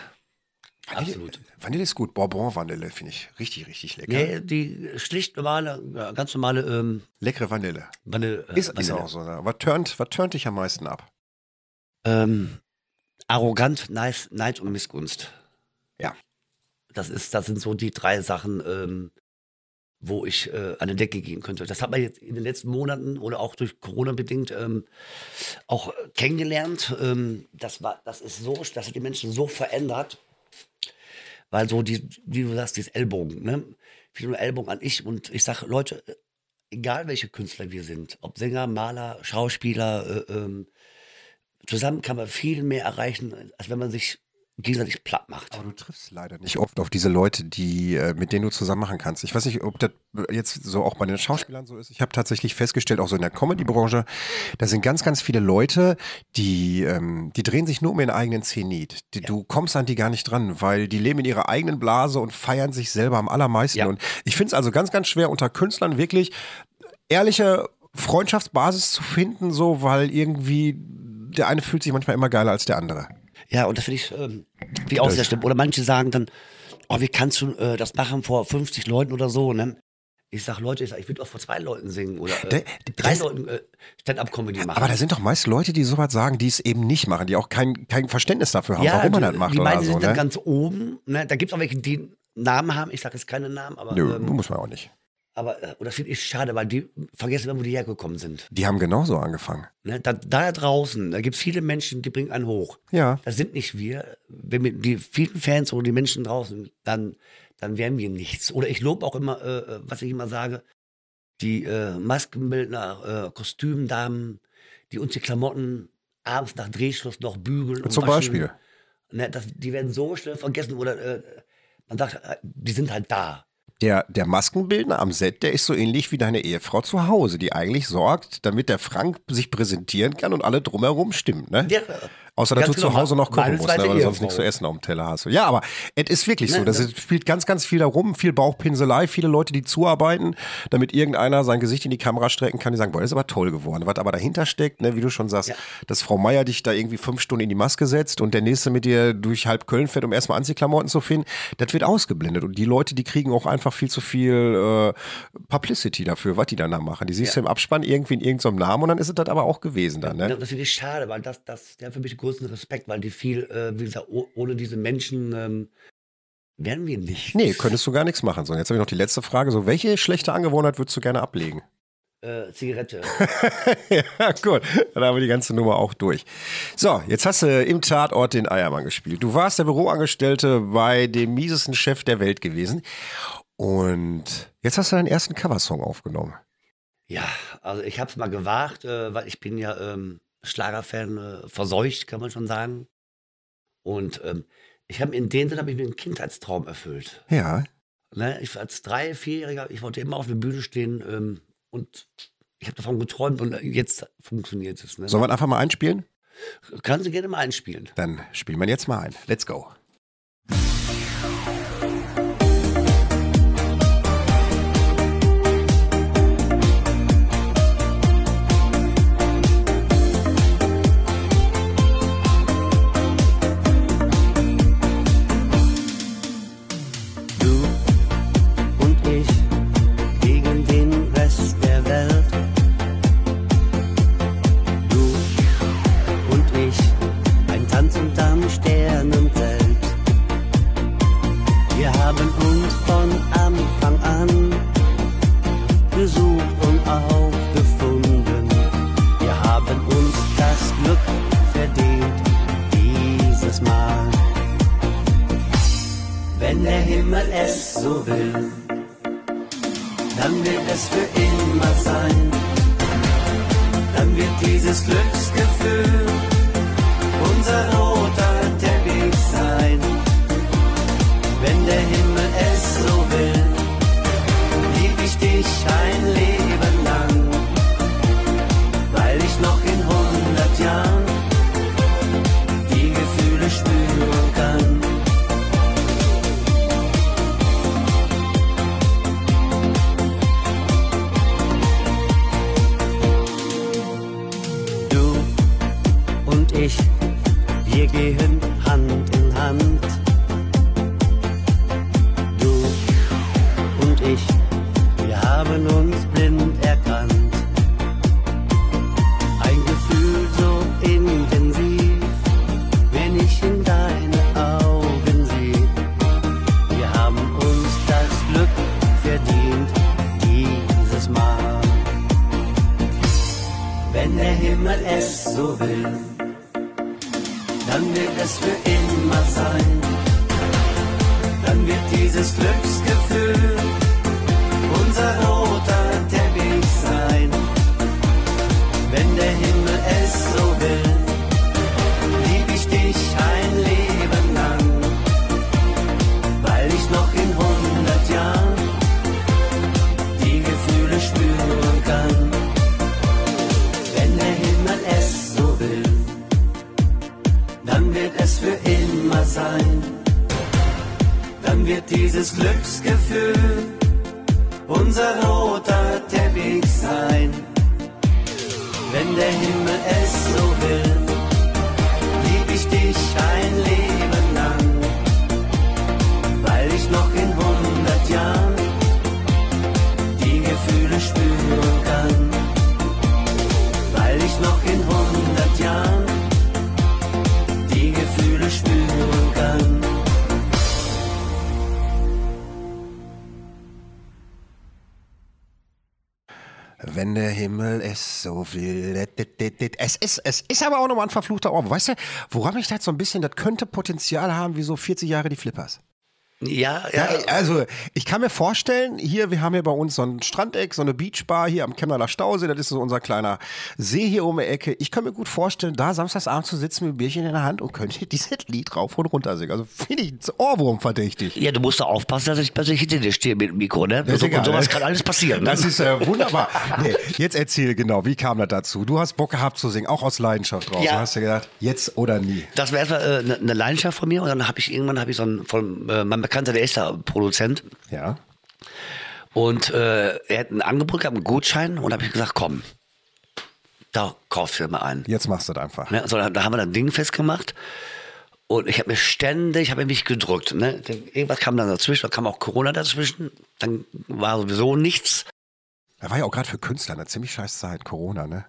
Absolut. Vanille ist gut. Bourbon Vanille finde ich richtig, richtig lecker. Nee, die schlicht normale, ganz normale ähm, Leckere Vanille. Vanille. äh, Ist, ist Vanille. auch so. Ne? Was turnt, was turnt dich am meisten ab? Ähm, arrogant, nice, Neid und Missgunst. Ja. Das, ist, das sind so die drei Sachen, ähm, wo ich äh, an die Decke gehen könnte. Das hat man jetzt in den letzten Monaten oder auch durch Corona bedingt ähm, auch äh, kennengelernt. Ähm, das, war, das ist so, das hat die Menschen so verändert, weil so, die, wie du sagst, dieses Ellbogen, ne? Viel nur Ellbogen an ich und ich sage, Leute, egal welche Künstler wir sind, ob Sänger, Maler, Schauspieler, äh, ähm, zusammen kann man viel mehr erreichen, als wenn man sich gegenseitig platt macht. Aber du triffst leider nicht oft auf diese Leute, die, äh, mit denen du zusammen machen kannst. Ich weiß nicht, ob das jetzt so auch bei den Schauspielern so ist. Ich habe tatsächlich festgestellt, auch so in der Comedy-Branche, da sind ganz, ganz viele Leute, die, ähm, die drehen sich nur um ihren eigenen Zenit. Die, Du kommst an die gar nicht dran, weil die leben in ihrer eigenen Blase und feiern sich selber am allermeisten. Ja. Und ich finde es also ganz, ganz schwer unter Künstlern wirklich ehrliche Freundschaftsbasis zu finden, so, weil irgendwie der eine fühlt sich manchmal immer geiler als der andere. Ja, und das finde ich, ähm, wie auch sehr stimmt. Oder manche sagen dann, oh, wie kannst du äh, das machen vor 50 Leuten oder so, ne? Ich sag, Leute, ich, sag, ich würde auch vor zwei Leuten singen oder äh, Der- drei das- Leuten äh, Stand-up-Comedy machen. Aber da sind doch meist Leute, die sowas sagen, die es eben nicht machen, die auch kein, kein Verständnis dafür haben, warum man die, das macht die meinen, so. sind dann Ne? ganz oben. Ne? Da gibt es auch welche, die Namen haben. Ich sage jetzt keine Namen, aber, Nö, ähm, muss man auch nicht. Aber äh, oder finde ich schade, weil die vergessen immer, wo die hergekommen sind. Die haben genauso angefangen. Ne? Da, da draußen, da gibt es viele Menschen, die bringen einen hoch. Ja. Das sind nicht wir. Wenn wir die vielen Fans oder die Menschen draußen, dann, dann wären wir nichts. Oder ich lobe auch immer, äh, äh, was ich immer sage, die äh, Maskenbildner, äh, Kostümdamen, die uns die Klamotten abends nach Drehschluss noch bügeln. und Zum waschen. Beispiel. Ne, das, die werden so schnell vergessen oder äh, man sagt, die sind halt da. Der, der Maskenbildner am Set, der ist so ähnlich wie deine Ehefrau zu Hause, die eigentlich sorgt, damit der Frank sich präsentieren kann und alle drumherum stimmen. Ne? Der, Außer, dass du zu genau, Hause noch kochen musst, ne, weil du sonst nichts zu essen auf dem Teller hast. Ja, aber es ist wirklich so. Das spielt ganz, ganz viel darum, viel Bauchpinselei, viele Leute, die zuarbeiten, damit irgendeiner sein Gesicht in die Kamera strecken kann, die sagen, boah, das ist aber toll geworden. Was aber dahinter steckt, ne, wie du schon sagst, Ja. dass Frau Meier dich da irgendwie fünf Stunden in die Maske setzt und der nächste mit dir durch halb Köln fährt, um erstmal Anziehklamotten zu finden, das wird ausgeblendet. Und die Leute, die kriegen auch einfach viel zu viel äh, Publicity dafür, was die dann da machen. Die siehst du im Abspann irgendwie in irgendeinem Namen und dann ist es das aber auch gewesen dann. Ne? Das finde ich schade, weil das, das, der hat für mich den größten Respekt, weil die viel, äh, wie gesagt, oh, ohne diese Menschen ähm, wären wir nicht. Nee, könntest du gar nichts machen. So, jetzt habe ich noch die letzte Frage. So, welche schlechte Angewohnheit würdest du gerne ablegen? Äh, Zigarette. [LAUGHS] ja, gut. Dann haben wir die ganze Nummer auch durch. So, jetzt hast du im Tatort den Eiermann gespielt. Du warst der Büroangestellte bei dem miesesten Chef der Welt gewesen. Und jetzt hast du deinen ersten Coversong aufgenommen. Ja, also ich habe es mal gewagt, äh, weil ich bin ja ähm, Schlagerfan, äh, verseucht, kann man schon sagen. Und ähm, ich habe in dem Sinne habe ich mir einen Kindheitstraum erfüllt. Ja. Ne? Ich als drei, vierjähriger, ich wollte immer auf der Bühne stehen ähm, und ich habe davon geträumt und jetzt funktioniert es. Ne? Sollen wir einfach mal einspielen? Kannst du gerne mal einspielen. Dann spielen wir jetzt mal ein. Let's go. Für immer sein. Dann wird dieses Glücksgefühl unser roter so will. Es ist, es ist aber auch nochmal ein verfluchter Ohr. Weißt du, woran mich das so ein bisschen, das könnte Potenzial haben wie so 40 Jahre die Flippers. Ja, Ja, ja. also ich kann mir vorstellen, hier, wir haben hier bei uns so ein Strandeck, so eine Beachbar hier am Chemnader Stausee, das ist so unser kleiner See hier um die Ecke. Ich kann mir gut vorstellen, da samstagsabend zu sitzen mit einem Bierchen in der Hand und könnte [LAUGHS] dieses Lied rauf und runter singen. Also finde ich Ohrwurm verdächtig. Ja, du musst da aufpassen, dass ich plötzlich hinter dir stehe mit dem Mikro, ne? ist So, egal, und sowas ne? kann alles passieren. Ne? Das ist äh, wunderbar. Nee, jetzt erzähl genau, wie kam das dazu? Du hast Bock gehabt zu singen, auch aus Leidenschaft raus. Ja. Du hast dir gedacht, jetzt oder nie. Das war erstmal eine äh, ne Leidenschaft von mir und dann habe ich irgendwann habe ich so einen von äh, mein Bekannter, der ist da Produzent Ja. und äh, er hat ein Angebot gehabt, einen Gutschein und habe ich gesagt, komm, da kaufst du mal ein. Jetzt machst du das einfach. Ne? So, da, da haben wir das Ding festgemacht und ich habe mir ständig, habe mich gedrückt. Ne? Irgendwas kam dann dazwischen, da kam auch Corona dazwischen, dann war sowieso nichts. Da war ja auch gerade für Künstler eine ziemlich scheiß Zeit, Corona, ne?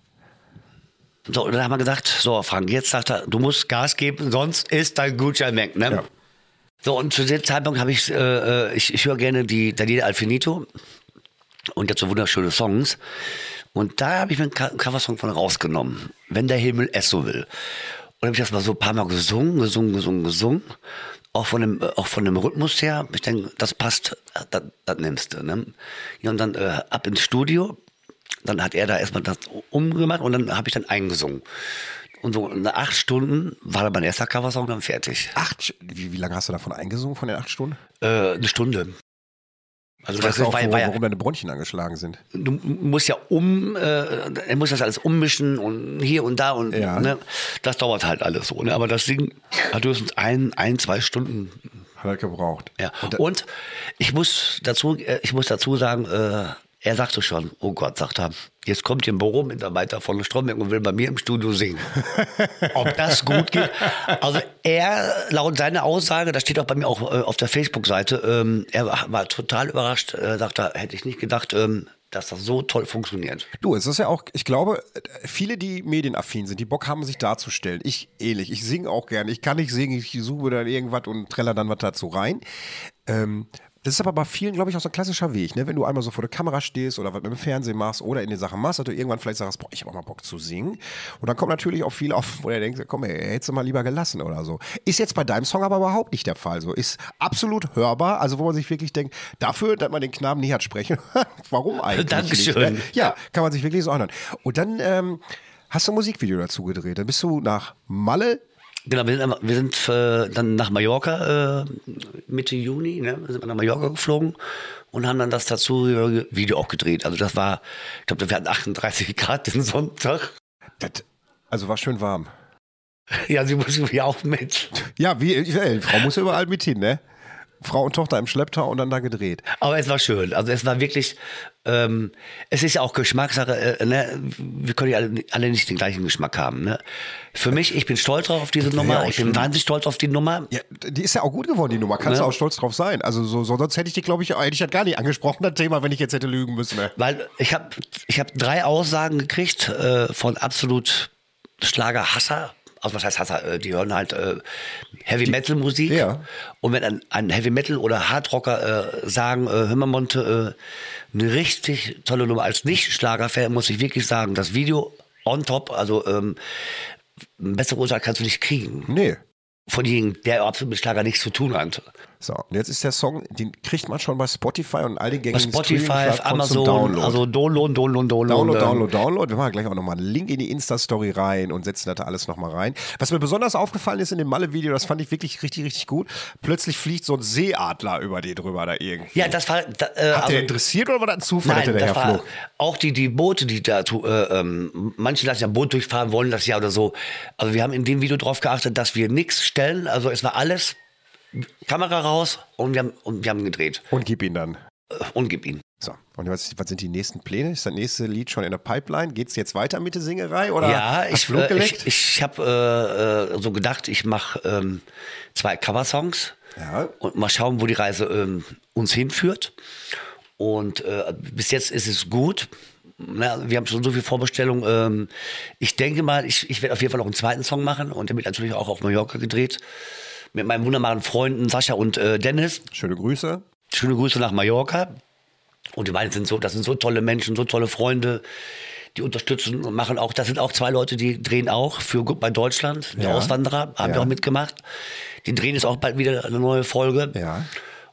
So, und dann haben wir gesagt, so Frank, jetzt sagt er, du musst Gas geben, sonst ist dein Gutschein weg. Ne? Ja. So, und zu dem Zeitpunkt habe ich, äh, ich, ich höre gerne die Daniele Alfinito und jetzt so wunderschöne Songs. Und da habe ich mir einen Coversong von rausgenommen, wenn der Himmel es so will. Und habe ich das mal so ein paar Mal gesungen, gesungen, gesungen, gesungen. Auch von dem, äh, auch von dem Rhythmus her. Ich denke, das passt, das, das nimmst du. Ne? Ja, und dann äh, ab ins Studio. Dann hat er da erstmal das umgemacht und dann habe ich dann eingesungen. Und so nach acht Stunden war dann mein erster Coversong dann fertig. Acht, wie, wie lange hast du davon eingesungen, von den acht Stunden? Äh, eine Stunde. Also das, wo, war ja, warum deine Bronchien angeschlagen sind. du musst ja um, äh, er muss das alles ummischen und hier und da und Ja. ne, das dauert halt alles so. Ne? Aber das Ding hat höchstens ein, ein, zwei Stunden. Hat er gebraucht. Ja. Und Und ich muss dazu, äh, ich muss dazu sagen, äh, er sagte schon, oh Gott, sagt er, jetzt kommt hier ein Büromitarbeiter von Stromberg und will bei mir im Studio singen. [LAUGHS] Ob das gut geht? Also er, laut seiner Aussage, das steht auch bei mir auch äh, auf der Facebook-Seite, ähm, er war, total überrascht, äh, sagt er, hätte ich nicht gedacht, ähm, dass das so toll funktioniert. Du, es ist ja auch, ich glaube, viele, die medienaffin sind, die Bock haben, sich darzustellen. Ich ähnlich. Ich singe auch gerne. Ich kann nicht singen, ich suche dann irgendwas und treller dann was dazu rein. Ähm, das ist aber bei vielen, glaube ich, auch so ein klassischer Weg, ne? Wenn du einmal so vor der Kamera stehst oder was mit dem Fernsehen machst oder in den Sachen machst, dass du irgendwann vielleicht sagst, boah, ich habe auch mal Bock zu singen. Und dann kommt natürlich auch viel auf, wo der denkt, komm, ey, hättest du mal lieber gelassen oder so. Ist jetzt bei deinem Song aber überhaupt nicht der Fall. So ist absolut hörbar, also wo man sich wirklich denkt, dafür, dass man den Knaben nie hat sprechen, [LAUGHS] warum eigentlich? Dankeschön. Nicht, ne? Ja, kann man sich wirklich so anhören. Und dann ähm, hast du ein Musikvideo dazu gedreht. Dann bist du nach Malle. Genau, wir sind, wir sind äh, dann nach Mallorca äh, Mitte Juni, ne, sind wir nach Mallorca geflogen und haben dann das dazu Video auch gedreht. Also das war, ich glaube, wir hatten 38 [LAUGHS] Grad den Sonntag. Das, also war schön warm. Ja, sie muss irgendwie auch mit. Ja, wie, äh, Frau muss ja überall mit hin, ne? Frau und Tochter im Schlepptau und dann da gedreht. Aber es war schön. Also es war wirklich, ähm, es ist ja auch Geschmackssache, äh, ne? wir können ja alle, alle nicht den gleichen Geschmack haben. Ne? Für mich, ich bin stolz drauf auf diese ja Nummer, auch ich bin schön. wahnsinnig stolz auf die Nummer. Ja, die ist ja auch gut geworden, die Nummer. Kannst Ne? du auch stolz drauf sein. Also so, so, sonst hätte ich die, glaube ich, hätte ich das gar nicht angesprochen, das Thema, wenn ich jetzt hätte lügen müssen. Ne? Weil ich habe ich hab drei Aussagen gekriegt äh, von absolut Schlagerhasser. Also was heißt Hasser? Äh, Die hören halt äh, Heavy Metal Musik. Ja. Und wenn ein, ein Heavy Metal oder Hardrocker äh, sagen, äh, hör mal Monte, äh, eine richtig tolle Nummer. Als Nicht-Schlager-Fan muss ich wirklich sagen, das Video on top. Also ähm, bessere Urteil kannst du nicht kriegen. Nee. Von jemandem, der absolut mit Schlager nichts zu tun hat. So, und jetzt ist der Song, den kriegt man schon bei Spotify und all den Bei gängigen Spotify, Amazon, Download. also Download, Download, Download. Download, Download, Download. Wir machen gleich auch nochmal einen Link in die Insta-Story rein und setzen da alles nochmal rein. Was mir besonders aufgefallen ist in dem Malle-Video, das fand ich wirklich richtig, richtig gut. Plötzlich fliegt so ein Seeadler über die drüber da irgendwie. Ja, das war. Da, äh, Hat also, der interessiert oder war das ein Zufall, Nein, der das war auch die, die Boote, die da, äh, ähm, manche lassen ja ein Boot durchfahren, wollen das ja oder so. Also wir haben in dem Video darauf geachtet, dass wir nichts stellen. Also es war alles Kamera raus und wir haben, und wir haben gedreht Und gib ihn dann. äh, und gib ihn. So, und was, was sind die nächsten Pläne? Ist das nächste Lied schon in der Pipeline? Geht es jetzt weiter mit der Singerei oder ja, ich, äh, ich, ich habe äh, äh, so gedacht, ich mache ähm, zwei Coversongs Ja. und mal schauen, wo die Reise ähm, uns hinführt. Und äh, bis jetzt ist es gut. Na, wir haben schon so viel Vorbestellung. Ähm, ich denke mal, ich, ich werde auf jeden Fall noch einen zweiten Song machen und wird natürlich auch auf Mallorca gedreht. Mit meinen wunderbaren Freunden Sascha und äh, Dennis. Schöne Grüße. Schöne Grüße nach Mallorca. Und die beiden sind so, das sind so tolle Menschen, so tolle Freunde, die unterstützen und machen auch, das sind auch zwei Leute, die drehen auch für bei Deutschland, der Ja. Auswanderer, haben Ja. wir auch mitgemacht. Die drehen jetzt auch bald wieder eine neue Folge. Ja.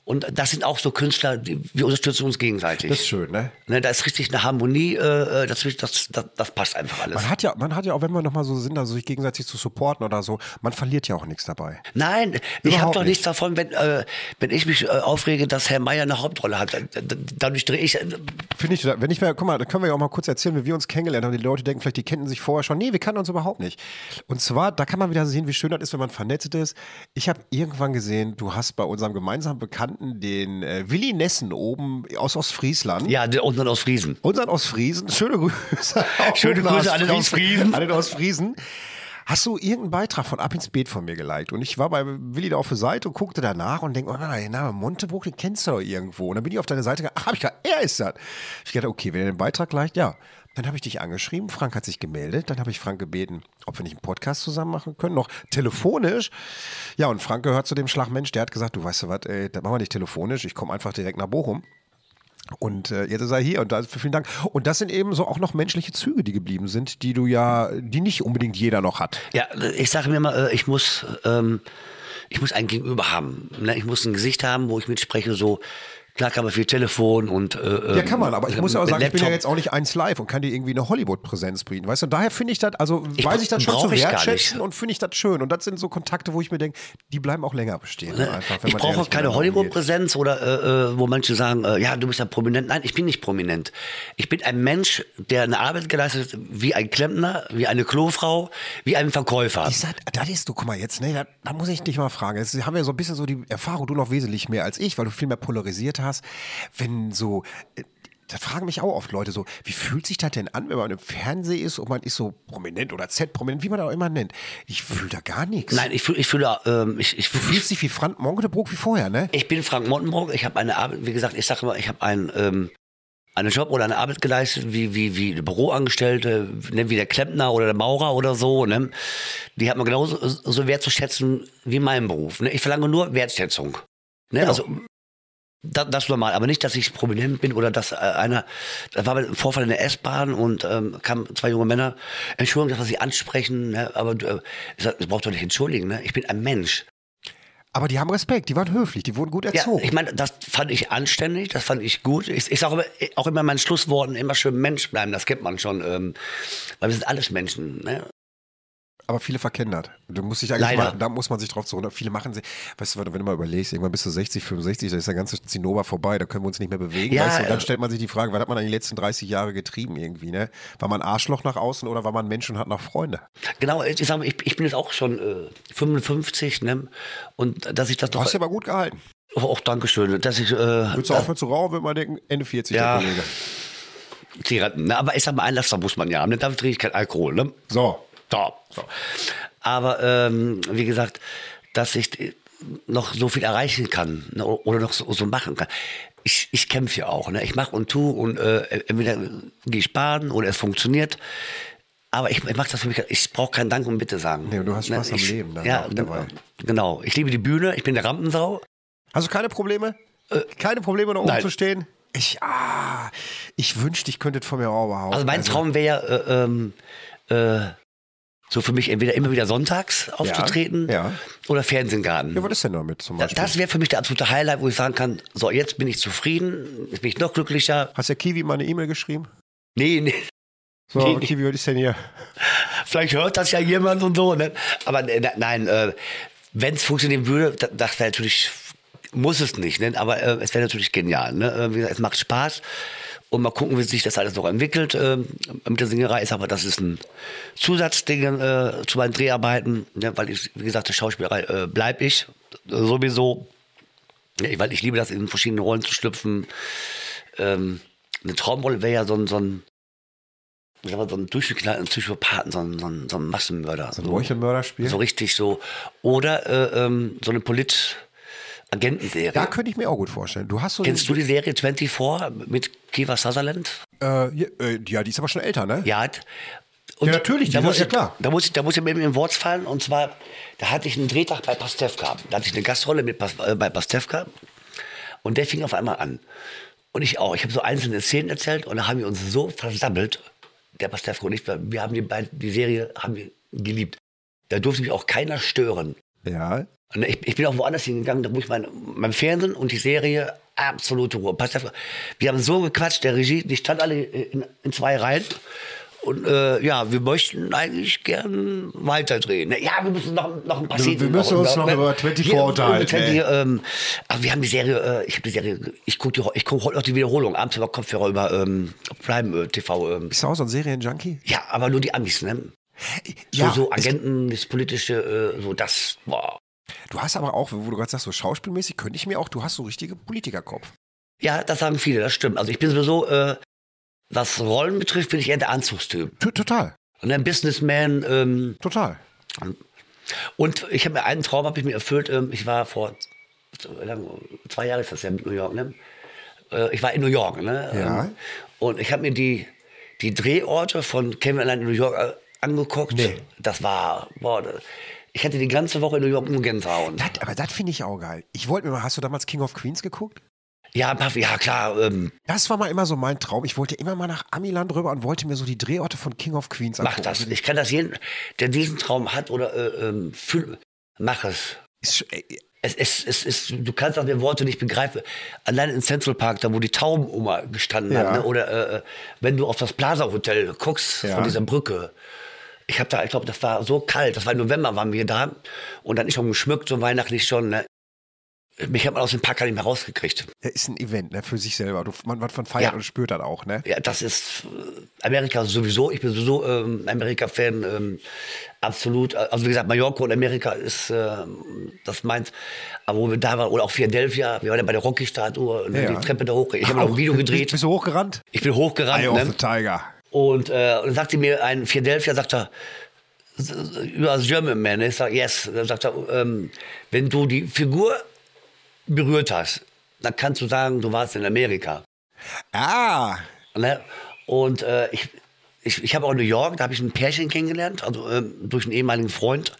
Und das sind auch so Künstler, die, wir unterstützen uns gegenseitig. Das ist schön, ne? ne, da ist richtig eine Harmonie, äh, dazwischen, das, das, das passt einfach alles. Man hat ja, man hat ja auch, wenn wir nochmal so sind, also sich gegenseitig zu supporten oder so, man verliert ja auch nichts dabei. Nein, ich Überhaupt habe doch nicht. nichts davon, wenn, äh, wenn ich mich äh, aufrege, dass Herr Meier eine Hauptrolle hat. Dadurch drehe ich. Äh, Finde ich, wenn ich mir, guck mal, da können wir ja auch mal kurz erzählen, wie wir uns kennengelernt haben. Die Leute denken vielleicht, die kennen sich vorher schon. Nee, wir kannten uns überhaupt nicht. Und zwar, da kann man wieder sehen, wie schön das ist, wenn man vernetzt ist. Ich habe irgendwann gesehen, du hast bei unserem gemeinsamen Bekannten den äh, Willi Nessen oben aus Ostfriesland. ja, der unten aus Friesen. Unseren Ostfriesen. Schöne [LAUGHS] Grüße. Schöne Grüße an den Ostfriesen. An den Ostfriesen. Hast du irgendeinen Beitrag von Ab ins Beet von mir geliked? Und ich war bei Willi da auf der Seite und guckte danach und denke, oh nein, der Name Montebruch, den kennst du doch irgendwo. Und dann bin ich auf deine Seite gegangen, ach, hab ich gedacht, er ist das. Ich dachte, okay, wenn er den Beitrag liked, ja. Dann habe ich dich angeschrieben, Frank hat sich gemeldet, dann habe ich Frank gebeten, ob wir nicht einen Podcast zusammen machen können, noch telefonisch. Ja, und Frank gehört zu dem Schlagmensch, der hat gesagt, du weißt du was, das machen wir nicht telefonisch, ich komme einfach direkt nach Bochum. Und äh, jetzt ist er hier und dafür vielen Dank. Und das sind eben so auch noch menschliche Züge, die geblieben sind, die du ja, die nicht unbedingt jeder noch hat. Ja, ich sage mir mal, äh, ich muss, ähm, ich muss ein Gegenüber haben. Ne? Ich muss ein Gesicht haben, wo ich mitspreche, so. Klar kann man viel Telefon und. Äh, Ja, kann man, aber ich muss ja auch sagen, ich bin ja Laptop. jetzt auch nicht eins live und kann dir irgendwie eine Hollywood-Präsenz bieten. Weißt du, und daher finde ich das, also Ich weiß ich das schon zu wertschätzen und finde ich das schön. Und das sind so Kontakte, wo ich mir denke, die bleiben auch länger bestehen. Einfach, wenn ich brauche ehrlich keine. Hollywood-Präsenz oder äh, äh, wo manche sagen, äh, ja, du bist ja prominent. Nein, ich bin nicht prominent. Ich bin ein Mensch, der eine Arbeit geleistet hat, wie ein Klempner, wie eine Klofrau, wie ein Verkäufer. Ich sag, das ist du, guck mal jetzt, ne, da, da muss ich dich mal fragen. Jetzt haben wir so ein bisschen so die Erfahrung, du noch wesentlich mehr als ich, weil du viel mehr polarisiert hast. Wenn so, äh, da fragen mich auch oft Leute so, wie fühlt sich das denn an, wenn man im Fernsehen ist und man ist so prominent oder Z-prominent, wie man auch immer nennt. Ich fühle da gar nichts. Nein, ich fühle, ich fühle, ähm, ich, ich, Du fühlst dich wie Frank Monkenbrook wie vorher, ne? Ich bin Frank Montenburg. Ich habe eine Arbeit, wie gesagt, ich sage immer, ich habe einen, ähm, einen Job oder eine Arbeit geleistet, wie, wie, wie eine Büroangestellte, ne, wie der Klempner oder der Maurer oder so. Ne? Die hat man genauso so wertzuschätzen wie mein Beruf. Ne? Ich verlange nur Wertschätzung. Ne? Genau. Also, das, das normal, aber nicht, dass ich prominent bin oder dass äh, einer, da war ein Vorfall in der S-Bahn und ähm, kamen zwei junge Männer, Entschuldigung, dass wir sie ansprechen, ne? aber äh, ich sag, das braucht doch nicht entschuldigen, ne? ich bin ein Mensch. Aber die haben Respekt, die waren höflich, die wurden gut Ja, erzogen. ich meine, das fand ich anständig, das fand ich gut. Ich, ich sage immer, auch immer in meinen Schlussworten immer schön Mensch bleiben, das kennt man schon. Ähm, weil wir sind alles Menschen. Ne? Aber viele verkennen das. Du musst dich eigentlich mal, da muss man sich drauf zurück. Viele machen sie, weißt du, wenn du mal überlegst, irgendwann bist du 60, 65, da ist der ganze Zinnober vorbei, da können wir uns nicht mehr bewegen. Ja, weißt du? Und dann äh, stellt man sich die Frage, was hat man eigentlich die letzten 30 Jahre getrieben irgendwie, ne? War man Arschloch nach außen oder war man Mensch und hat noch Freunde? Genau, ich, sag ich, ich bin jetzt auch schon äh, 55, ne? Und dass ich das Du doch. hast ja aber gut gehalten. Auch, auch Dankeschön, dass ich. Äh, Würdest du aufhören zu rauchen, würde man denken, Ende 40, Ja. der Kollege. Zigaretten, ne? Aber ich sag mal, Einlass muss man ja haben. Ne? Dafür trinke ich keinen Alkohol. Ne? So. Da. So. Aber ähm, wie gesagt, dass ich noch so viel erreichen kann ne, oder noch so, so machen kann. Ich, ich kämpfe ja auch. Ne? Ich mache und tue und äh, entweder gehe ich baden oder es funktioniert. Aber ich, ich mache das für mich. Ich brauche keinen Dank und Bitte sagen. Nee, du hast Spaß am ich, Leben dann Ja, dabei. genau. Ich liebe die Bühne. Ich bin der Rampensau. Hast du keine Probleme? keine Probleme, da oben Äh, nein. zu stehen? Ich, ah, ich wünschte, ich könnte es von mir auch behaupten. Also mein Traum wäre, äh, ähm, äh, so für mich entweder immer wieder sonntags aufzutreten ja. oder Fernsehgarten. Ja, was ist denn damit zum Beispiel? Das wäre für mich der absolute Highlight, wo ich sagen kann, so jetzt bin ich zufrieden, jetzt bin ich noch glücklicher. Hast der Kiwi mal eine E-Mail geschrieben? Nee, nee, So, Nee, nee. Kiwi, was ist denn hier? vielleicht hört das ja jemand und so, ne? Aber äh, nein, äh, wenn es funktionieren würde, da- das wäre natürlich, muss es nicht, ne? aber äh, es wäre natürlich genial. Ne? Äh, wie gesagt, es macht Spaß und mal gucken, wie sich das alles noch entwickelt ähm, mit der Singerei. Ist aber das ist ein Zusatzding äh, zu meinen Dreharbeiten, ne? weil ich, wie gesagt, der Schauspielerei äh, bleib ich sowieso, ja, weil ich liebe das, in verschiedene Rollen zu schlüpfen. Ähm, eine Traumrolle wäre ja so ein, so ein ich so ein durchgeknallten Psychopathen, so ein, so ein, so ein Massenmörder. So ein Meuchelmörderspiel? So richtig so. Oder äh, ähm, so eine Polit-Agentenserie. Da könnte ich mir auch gut vorstellen. Du hast so Kennst du die Serie 24 mit Kiefer Sutherland? Äh, ja, äh, ja, die ist aber schon älter, ne? Ja. Und Ja, natürlich, Da muss ja, ich, klar. Da muss ich, da muss ich mir in Wort fallen. Und zwar, da hatte ich einen Drehtag bei Pastewka. Da hatte ich eine Gastrolle mit, äh, bei Pastewka. Und der fing auf einmal an. Und ich auch. Ich habe so einzelne Szenen erzählt und da haben wir uns so versammelt, der Pastewka und ich, wir haben die, beiden, die Serie haben wir geliebt. Da durfte mich auch keiner stören. Ja. Und ich, ich bin auch woanders hingegangen, da wo ich mein, mein Fernsehen und die Serie absolute Ruhe. Passt auf, wir haben so gequatscht, der Regie, die stand alle in, in zwei Reihen. Und äh, ja, wir möchten eigentlich gern weiterdrehen. Ja, wir müssen noch, noch ein paar Szenen wir müssen uns noch über 24 Hier, unterhalten, über 20, ey. ähm, aber wir haben die Serie, äh, ich habe die Serie, ich gucke ich guck heute noch die Wiederholung, abends über Kopfhörer über ähm, Prime äh, TV. Ähm. Bist du auch so ein Serienjunkie? Ja, aber nur die Amis, ne? So, Ja, so es- Agenten, das politische, äh, so das, boah. Du hast aber auch, wo du gerade sagst, so schauspielmäßig, könnte ich mir auch, du hast so richtige Politikerkopf. Ja, das sagen viele, das stimmt. Also ich bin sowieso, äh, was Rollen betrifft, bin ich eher der Anzugstyp. T total, Und ein Businessman. Ähm, total. und ich habe mir einen Traum habe ich mir erfüllt. Ähm, ich war vor zwei Jahren ist das ja mit New York. Ne? Äh, ich war in New York. Ne? Ja. Ähm, und ich habe mir die, die Drehorte von Kevin allein in New York äh, angeguckt. Nee. Das war, boah, das- ich hatte die ganze Woche in New York nur Gänsehaut. Das, aber das finde ich auch geil. Ich wollte mir mal, hast du damals King of Queens geguckt? Ja, ja klar. Ähm, Das war mal immer so mein Traum. Ich wollte immer mal nach Amiland rüber und wollte mir so die Drehorte von King of Queens mach angucken. das. Also Ich kann das jeden, der diesen Traum hat oder äh, ähm, fühl, mach es. Ist, ey, Es, es, es, es, du kannst auch die Worte nicht begreifen. Allein in Central Park, da wo die Taubenoma gestanden Ja. hat, ne? oder äh, wenn du auf das Plaza Hotel guckst, Ja. von dieser Brücke. Ich habe da, ich glaube, das war so kalt, das war im November, waren wir da. Und dann ist schon geschmückt, so weihnachtlich schon. Ne? Mich hat man aus dem Park gar nicht mehr rausgekriegt. ja, ist ein Event ne, für sich selber. Du, man, man von feiert Ja. und spürt das auch. Ne? Ja, das ist äh, Amerika sowieso. Ich bin sowieso ähm, Amerika-Fan. Ähm, absolut. Also wie gesagt, Mallorca und Amerika ist ähm, das meins. Aber wo wir da waren, oder auch Philadelphia, wir waren ja bei der Rocky-Statue, ne, Ja. die Treppe da hoch. Ich habe noch ein Video Bist, gedreht. bist du hochgerannt? Ich bin hochgerannt. Eye of the Ne? Tiger. Und, äh, dann sagte mir ein Philadelphia, sagt er, are German man. Ich sage, yes. Dann sagt er, ähm, wenn du die Figur berührt hast, dann kannst du sagen, du warst in Amerika. Ah, Ne? Und äh, ich, ich, ich habe auch in New York, da habe ich ein Pärchen kennengelernt, also ähm, durch einen ehemaligen Freund.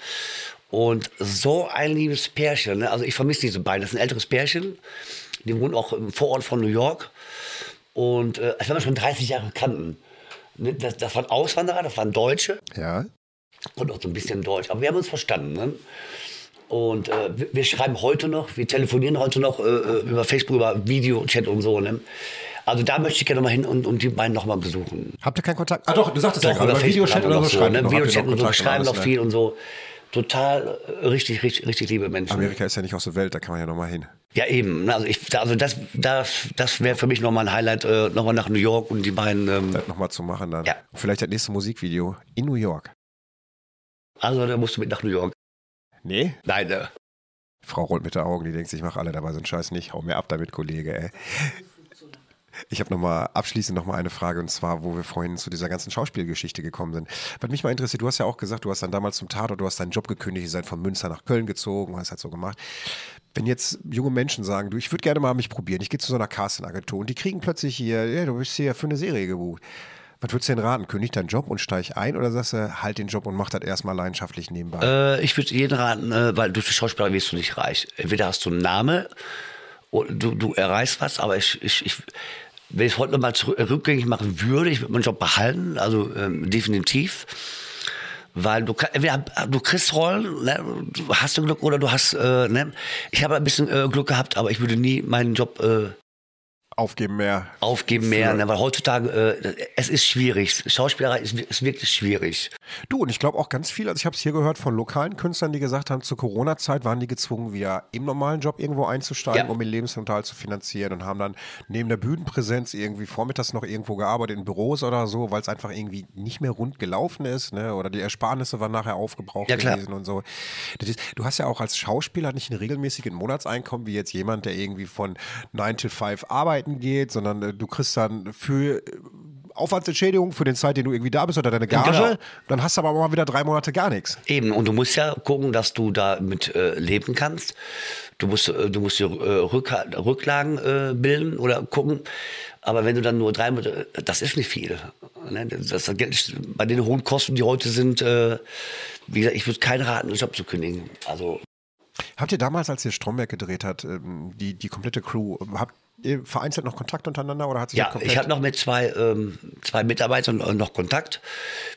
Und so ein liebes Pärchen. Ne? Also ich vermisse diese beiden. Das ist ein älteres Pärchen. Die wohnen auch im Vorort von New York. Und äh, als wenn wir schon 30 Jahre kannten. Ne? Das, das waren Auswanderer, das waren Deutsche ja. und auch so ein bisschen Deutsch. Aber wir haben uns verstanden. Ne? Und äh, wir, wir schreiben heute noch, wir telefonieren heute noch äh, äh, über Facebook, über Videochat und so. Ne? Also da möchte ich gerne mal hin und, und die beiden noch mal besuchen. Habt ihr keinen Kontakt? Ah doch, du sagtest ja Doch, gerade, über Videochat oder so schreibt ihr ne? Videochat und so, schreiben noch ne? viel und so. Total äh, richtig, richtig, richtig liebe Menschen. Amerika ist ja nicht aus der Welt, da kann man ja nochmal hin. Ja, eben. Also, ich, also das, das, das wäre für mich nochmal ein Highlight, äh, nochmal nach New York und die beiden. Ähm, Das nochmal zu machen dann. Ja. Vielleicht das nächste Musikvideo in New York. also da musst du mit nach New York. Nee? Nein, äh, Frau rollt mit den Augen, die denkt sich, ich mache alle dabei so einen Scheiß nicht. Hau mir ab damit, Kollege, ey. Ich habe nochmal abschließend nochmal eine Frage und zwar, wo wir vorhin zu dieser ganzen Schauspielgeschichte gekommen sind. Was mich mal interessiert, du hast ja auch gesagt, du hast dann damals zum Tatort, du hast deinen Job gekündigt, ihr seid von Münster nach Köln gezogen, hast halt so gemacht. Wenn jetzt junge Menschen sagen, du, ich würde gerne mal mich probieren, ich gehe zu so einer Casting-Agentur und die kriegen plötzlich hier, ja, du bist hier für eine Serie gebucht. Was würdest du denn raten? Kündig deinen Job und steig ein oder sagst du, halt den Job und mach das erstmal leidenschaftlich nebenbei? äh, ich würde jeden raten, äh, weil die Schauspieler wirst du nicht reich. Entweder hast du einen Namen, du, du erreichst was, aber ich, ich, ich wenn ich heute nochmal rückgängig machen würde, ich würde meinen Job behalten, also ähm, definitiv. Weil du, kann- entweder du kriegst Rollen, ne, hast du Glück oder du hast, äh, ne. Ich habe ein bisschen äh, Glück gehabt, aber ich würde nie meinen Job äh, Aufgeben mehr. aufgeben mehr, ne, weil heutzutage, äh, es ist schwierig. Schauspielerei ist, ist wirklich schwierig. Du, und ich glaube auch ganz viel, also ich habe es hier gehört von lokalen Künstlern, die gesagt haben, zur Corona-Zeit waren die gezwungen, wieder im normalen Job irgendwo einzusteigen, Ja. um ihren Lebensunterhalt zu finanzieren und haben dann neben der Bühnenpräsenz irgendwie vormittags noch irgendwo gearbeitet, in Büros oder so, weil es einfach irgendwie nicht mehr rund gelaufen ist, ne? oder die Ersparnisse waren nachher aufgebraucht Ja, gewesen und so. Das ist, du hast ja auch als Schauspieler nicht ein regelmäßiges Monatseinkommen, wie jetzt jemand, der irgendwie von 9 to 5 arbeiten geht, sondern äh, du kriegst dann für äh, Aufwandsentschädigung für den Zeit, den du irgendwie da bist oder deine Gage, Genau. dann hast du aber mal wieder drei Monate gar nichts. Eben, und du musst ja gucken, dass du da mit äh, leben kannst. Du musst, äh, du musst dir äh, Rückha Rücklagen äh, bilden oder gucken. Aber wenn du dann nur drei Monate, das ist nicht viel. Ne? Das, das Geld bei den hohen Kosten, die heute sind, äh, wie gesagt, ich würde keinen raten, einen Job zu kündigen. Also Habt ihr damals, als ihr Stromberg gedreht hat, ähm, die, die komplette Crew, habt ihr vereinzelt noch Kontakt untereinander oder hat sich ja, ich habe noch mit zwei, ähm, zwei Mitarbeitern äh, noch Kontakt.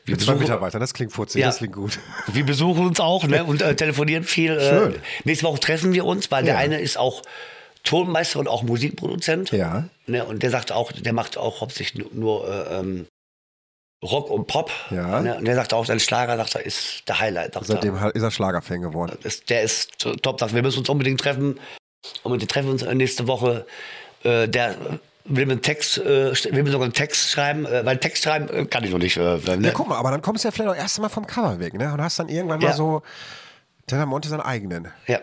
Wir mit zwei Mitarbeitern, das klingt furzig, Ja. das klingt gut. [LAUGHS] Wir besuchen uns auch ne, und äh, telefonieren viel. Schön. Äh, nächste Woche treffen wir uns, weil der Ja. eine ist auch Tonmeister und auch Musikproduzent. Ja. Ne, und der sagt auch, der macht auch hauptsächlich nur, nur äh, ähm, Rock und Pop. Ja. Ne, und der sagt auch, sein Schlager sagt er, ist der Highlight. Seitdem er. ist er Schlagerfan geworden. Ist, der ist top. Sagt, wir müssen uns unbedingt treffen. Und wir treffen uns äh, nächste Woche. Äh, der will mir einen Text, äh, will mir sogar einen Text schreiben, äh, weil Text schreiben äh, kann ich noch nicht. Äh, ne? Ja, guck mal, aber dann kommst du ja vielleicht auch erst mal vom Cover weg, ne? Und hast dann irgendwann mal Ja. so Tenor Monte seinen eigenen. ja.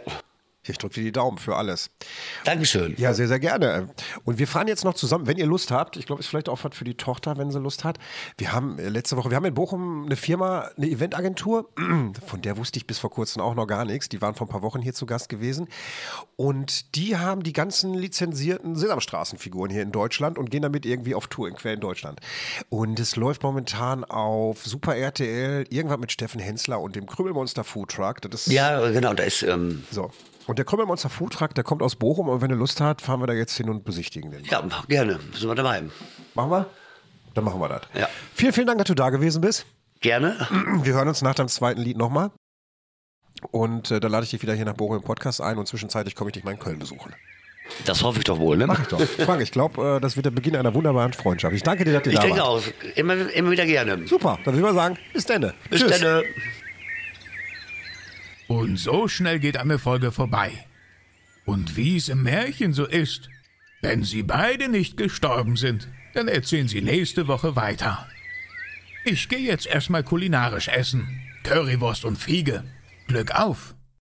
Ich drücke dir die Daumen für alles. Dankeschön. Ja, sehr, sehr gerne. Und wir fahren jetzt noch zusammen, wenn ihr Lust habt. Ich glaube, ist vielleicht auch was für die Tochter, wenn sie Lust hat. Wir haben äh, letzte Woche, wir haben in Bochum eine Firma, eine Eventagentur, [CLEARS THROAT] von der wusste ich bis vor kurzem auch noch gar nichts. Die waren vor ein paar Wochen hier zu Gast gewesen. Und die haben die ganzen lizenzierten Sesamstraßenfiguren hier in Deutschland und gehen damit irgendwie auf Tour in quer in Deutschland. Und es läuft momentan auf Super RTL irgendwas mit Steffen Hensler und dem Krümelmonster Food Truck. Das ist Ja, genau, da ist, ähm, so. Und der Krümmelmonster Foodtruck, der kommt aus Bochum und wenn er Lust hat, fahren wir da jetzt hin und besichtigen den. ja, gerne, sind wir dabei. Machen wir? Dann machen wir das. Ja. Vielen, vielen Dank, dass du da gewesen bist. Gerne. Wir hören uns nach deinem zweiten Lied nochmal. Und äh, dann lade ich dich wieder hier nach Bochum im Podcast ein und zwischenzeitlich komme ich dich mal in Köln besuchen. Das hoffe ich doch wohl, ne? Mach ich doch. [LAUGHS] Frank, ich glaube, äh, das wird der Beginn einer wunderbaren Freundschaft. Ich danke dir, dass du Ich da denke warst. auch. Immer, immer wieder gerne. Super, dann würde ich mal sagen, bis dann. Bis Tschüss. dann. Und so schnell geht eine Folge vorbei. Und wie es im Märchen so ist, wenn sie beide nicht gestorben sind, dann erzählen sie nächste Woche weiter. Ich gehe jetzt erstmal kulinarisch essen. Currywurst und Fiege. Glück auf!